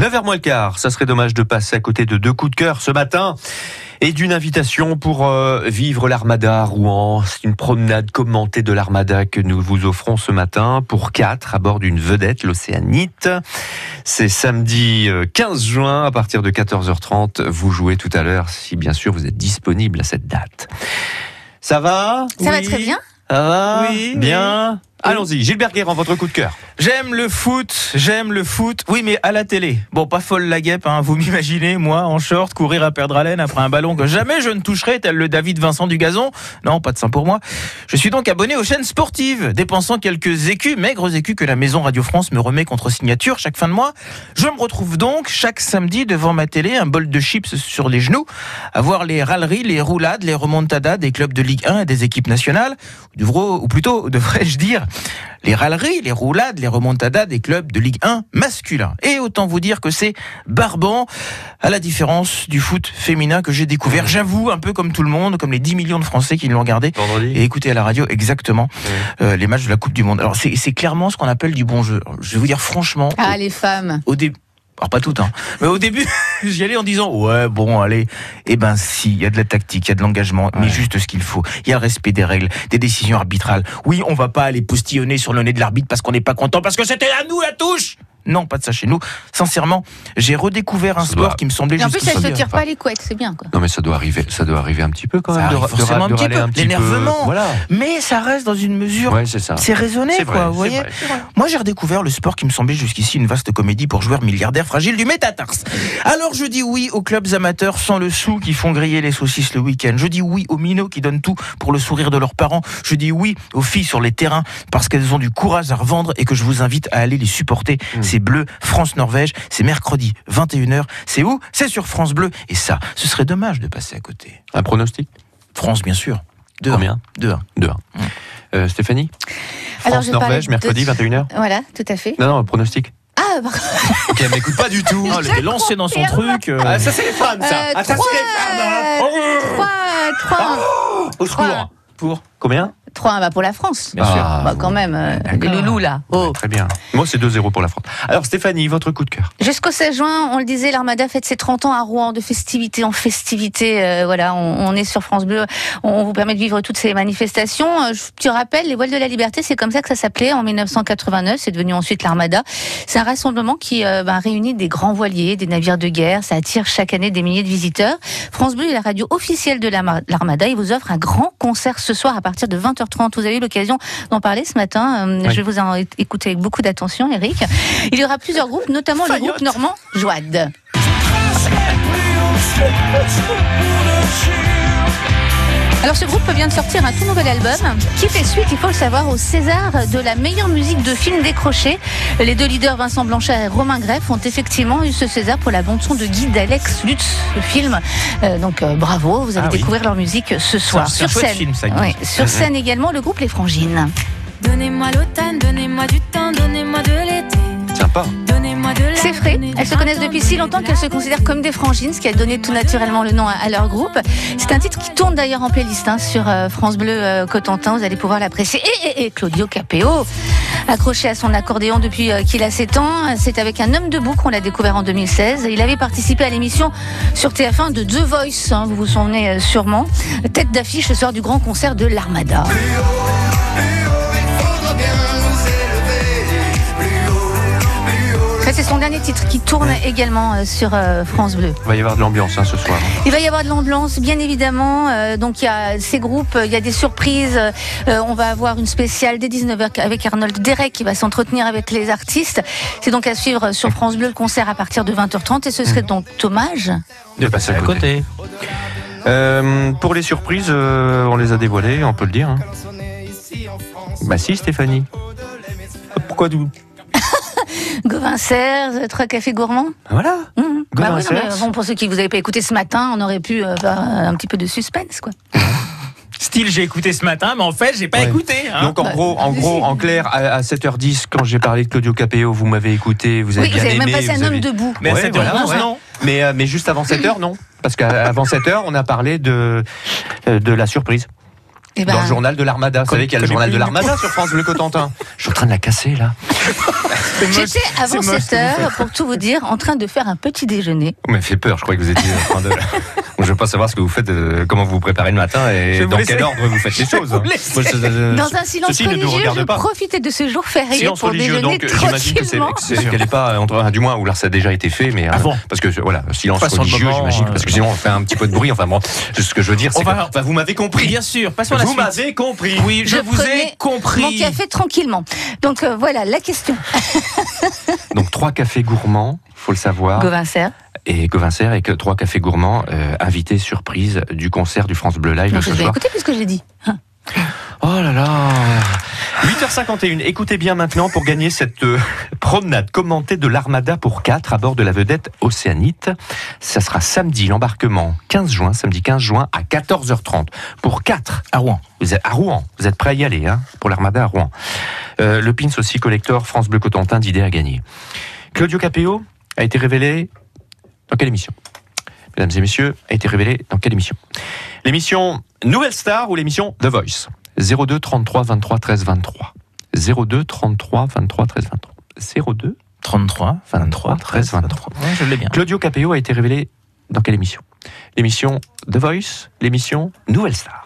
9h moins le quart, ça serait dommage de passer à côté de deux coups de cœur ce matin et d'une invitation pour euh, vivre l'Armada à Rouen. C'est une promenade commentée de l'Armada que nous vous offrons ce matin pour quatre à bord d'une vedette, l'Océanite. C'est samedi 15 euh, juin à partir de 14h30. Vous jouez tout à l'heure si bien sûr vous êtes disponible à cette date. Ça va? Ça va très bien. Ça va? Oui, Bien? Allons-y, Gilbert Guérand, votre coup de cœur. J'aime le foot, j'aime le foot. Oui, mais à la télé. Bon, pas folle la guêpe, hein. vous m'imaginez, moi, en short, courir à perdre haleine après un ballon que jamais je ne toucherai, tel le David Vincent du gazon. Non, pas de ça pour moi. Je suis donc abonné aux chaînes sportives, dépensant quelques écus, maigres écus que la maison Radio France me remet contre signature chaque fin de mois. Je me retrouve donc chaque samedi devant ma télé, un bol de chips sur les genoux, à voir les râleries, les roulades, les remontadas des clubs de Ligue 1 et des équipes nationales, ou plutôt, devrais-je dire, les râleries, les roulades, les remontadas des clubs de Ligue 1 masculin. Et autant vous dire que c'est barbant, à la différence du foot féminin que j'ai découvert, j'avoue, un peu comme tout le monde, comme les 10 millions de Français qui l'ont regardé et écouté à la radio exactement euh, les matchs de la Coupe du Monde. Alors c'est clairement ce qu'on appelle du bon jeu. je vais vous dire franchement... Ah, les femmes Au début alors pas tout, hein. Mais au début, j'y allais en disant ouais bon allez. Eh ben si, il y a de la tactique, il y a de l'engagement, mais juste ce qu'il faut. Il y a le respect des règles, des décisions arbitrales. Oui, on va pas aller postillonner sur le nez de l'arbitre parce qu'on n'est pas content, parce que c'était à nous la touche. Non, pas de ça chez nous. Sincèrement, j'ai redécouvert un sport qui me semblait juste. En plus, elle se tire pas les couettes, c'est bien quoi. Non, mais ça doit arriver, ça doit arriver un petit peu quand même. de, forcément un petit peu, l'énervement. Voilà. Mais ça reste dans une mesure. Ouais, c'est ça. C'est raisonné, quoi. vous voyez. Moi, j'ai redécouvert le sport qui me semblait jusqu'ici une vaste comédie pour joueurs milliardaires fragiles du métatarse. Alors, je dis oui aux clubs amateurs sans le sou qui font griller les saucisses le week-end. Je dis oui aux minots qui donnent tout pour le sourire de leurs parents. Je dis oui aux filles sur les terrains parce qu'elles ont du courage à revendre et que je vous invite à aller les supporter. Mmh. C'est bleu, France norvège C'est mercredi 21h. C'est où? C'est sur France Bleu. Et ça, ce serait dommage de passer à côté. Un pronostic? France, bien sûr. 2 Combien? 2-1. 2-1. Stéphanie? France-Norvège, mercredi 21h Voilà, tout à fait. Non, non, pronostic ah, bah... ok, elle m'écoute pas du tout. Oh, elle était lancée dans son truc. Euh. Ah, ça, c'est les femmes, ça. Euh, ah, ça, c'est les femmes. 3, 3. Oh, au secours. Pour Combien 3 bah pour la France. Bien sûr. Bah quand même, euh, les loulous là. Oh. très bien. Moi c'est 2-0 pour la France. Alors Stéphanie, votre coup de cœur Jusqu'au 16 juin, on le disait, l'Armada fête ses 30 ans à Rouen, de festivité en festivité. Euh, voilà, on, est sur France Bleu, on vous permet de vivre toutes ces manifestations. Euh, je te rappelle, les voiles de la liberté, c'est comme ça que ça s'appelait en 1989, c'est devenu ensuite l'Armada. C'est un rassemblement qui bah, réunit des grands voiliers, des navires de guerre, ça attire chaque année des milliers de visiteurs. France Bleu est la radio officielle de l'Armada, il vous offre un grand concert ce soir à partir de 20h30. Vous avez eu l'occasion d'en parler ce matin. Euh, je vais vous en écouter avec beaucoup d'attention, Eric. Il y aura plusieurs groupes, notamment le groupe normand Joad. Alors ce groupe vient de sortir un tout nouvel album qui fait suite, il faut le savoir, au César de la meilleure musique de film décroché. Les deux leaders Vincent Blanchard et Romain Greff ont effectivement eu ce César pour la bande son de Guy d'Alex Lutz, le film. Euh, donc euh, bravo, vous allez ah découvrir leur musique ce soir sur scène. Film, ça, oui, sur scène également le groupe Les Frangines. Donnez-moi l'automne, donnez-moi du temps, donnez-moi de l'été. Sympa. C'est frais. Elles se connaissent depuis si longtemps qu'elles se considèrent comme des frangines, ce qui a donné tout naturellement le nom à, leur groupe. C'est un titre qui tourne d'ailleurs en playlist hein, sur euh, France Bleu euh, Cotentin. Vous allez pouvoir l'apprécier. Et, Claudio Capéo, accroché à son accordéon depuis euh, qu'il a 7 ans. C'est avec un homme debout qu'on l'a découvert en 2016. Il avait participé à l'émission sur TF1 de The Voice. Hein, vous vous souvenez sûrement. Tête d'affiche ce soir du grand concert de l'Armada. Dernier titre qui tourne également euh, sur euh, France Bleu. Il va y avoir de l'ambiance hein, ce soir. Il va y avoir de l'ambiance, bien évidemment. Euh, donc il y a ces groupes, il y a des surprises. on va avoir une spéciale dès 19h avec Arnold Derek qui va s'entretenir avec les artistes. C'est donc à suivre sur France Bleu le concert à partir de 20h30 et ce serait donc dommage de passer à côté. pour les surprises, on les a dévoilées, on peut le dire. Hein. Bah si, Stéphanie. Pourquoi d'où Gauvin Serre, trois cafés gourmands. Voilà. Mmh. Bah bon, pour ceux qui vous avez pas écouté ce matin, on aurait pu avoir euh, un petit peu de suspense, quoi. Style, j'ai écouté ce matin, mais en fait, j'ai pas écouté. Hein. Donc en gros, en gros, en clair, à, 7h10, quand j'ai parlé de Claudio Capéo, vous m'avez écouté, vous avez oui, bien vous avez même passé un homme debout. Mais à 7h11, non. Mais, euh, mais juste avant 7h, non. Parce qu'avant 7h, on a parlé de, euh, de la surprise. Eh ben, dans le journal de l'Armada. Vous savez qu'il y a le journal de l'Armada sur France Bleu Cotentin. Je suis en train de la casser là. J'étais avant c'est moche 7 ce que vous heures, pour tout vous dire, en train de faire un petit déjeuner. Vous m'avez fait peur, je croyais que vous étiez en train de... je veux pas savoir ce que vous faites, euh, comment vous vous préparez le matin et dans laisser. quel ordre vous faites les choses. hein. Moi, je- je- Dans un silence ceci religieux, je pas. profitais de ce jour férié Silence pour religieux, déjeuner donc j'imagine qu'elle n'est pas entre un du moins où là ça a déjà été fait, mais euh, Avant. parce que voilà silence religieux, j'imagine, euh, parce que sinon on fait un petit peu de bruit. Enfin bon, ce que je veux dire, c'est que vous m'avez compris. Bien sûr, passons à la Vous suite. m'avez compris. Oui, je, Je vous ai compris. Mon café tranquillement. Donc euh, voilà la question. Donc trois cafés gourmands, faut le savoir, Gauvin. Et Govincer et que trois cafés gourmands euh, invités surprise du concert du France Bleu Live Non, ce je vais soir. écouter puisque j'ai dit. Hein. Oh là là 8h51, écoutez bien maintenant pour gagner cette euh, promenade commentée de l'Armada pour 4 à bord de la vedette Océanite. Ça sera samedi, l'embarquement 15 juin, samedi 15 juin à 14h30 pour 4 À Rouen. vous êtes à Rouen, vous êtes prêts à y aller, hein, pour l'Armada à Rouen. Euh, le pins aussi collector France Bleu Cotentin d'idées à gagner. Claudio Capéo a été révélé dans quelle émission? Mesdames et messieurs, a été révélé dans quelle émission? L'émission Nouvelle Star ou l'émission The Voice? 02 33 23 13 23. 02 33 23 13 23. 02 33, 23, 13, 23. Ouais, je l'ai bien. Claudio Capéo a été révélé dans quelle émission? L'émission The Voice, l'émission Nouvelle Star.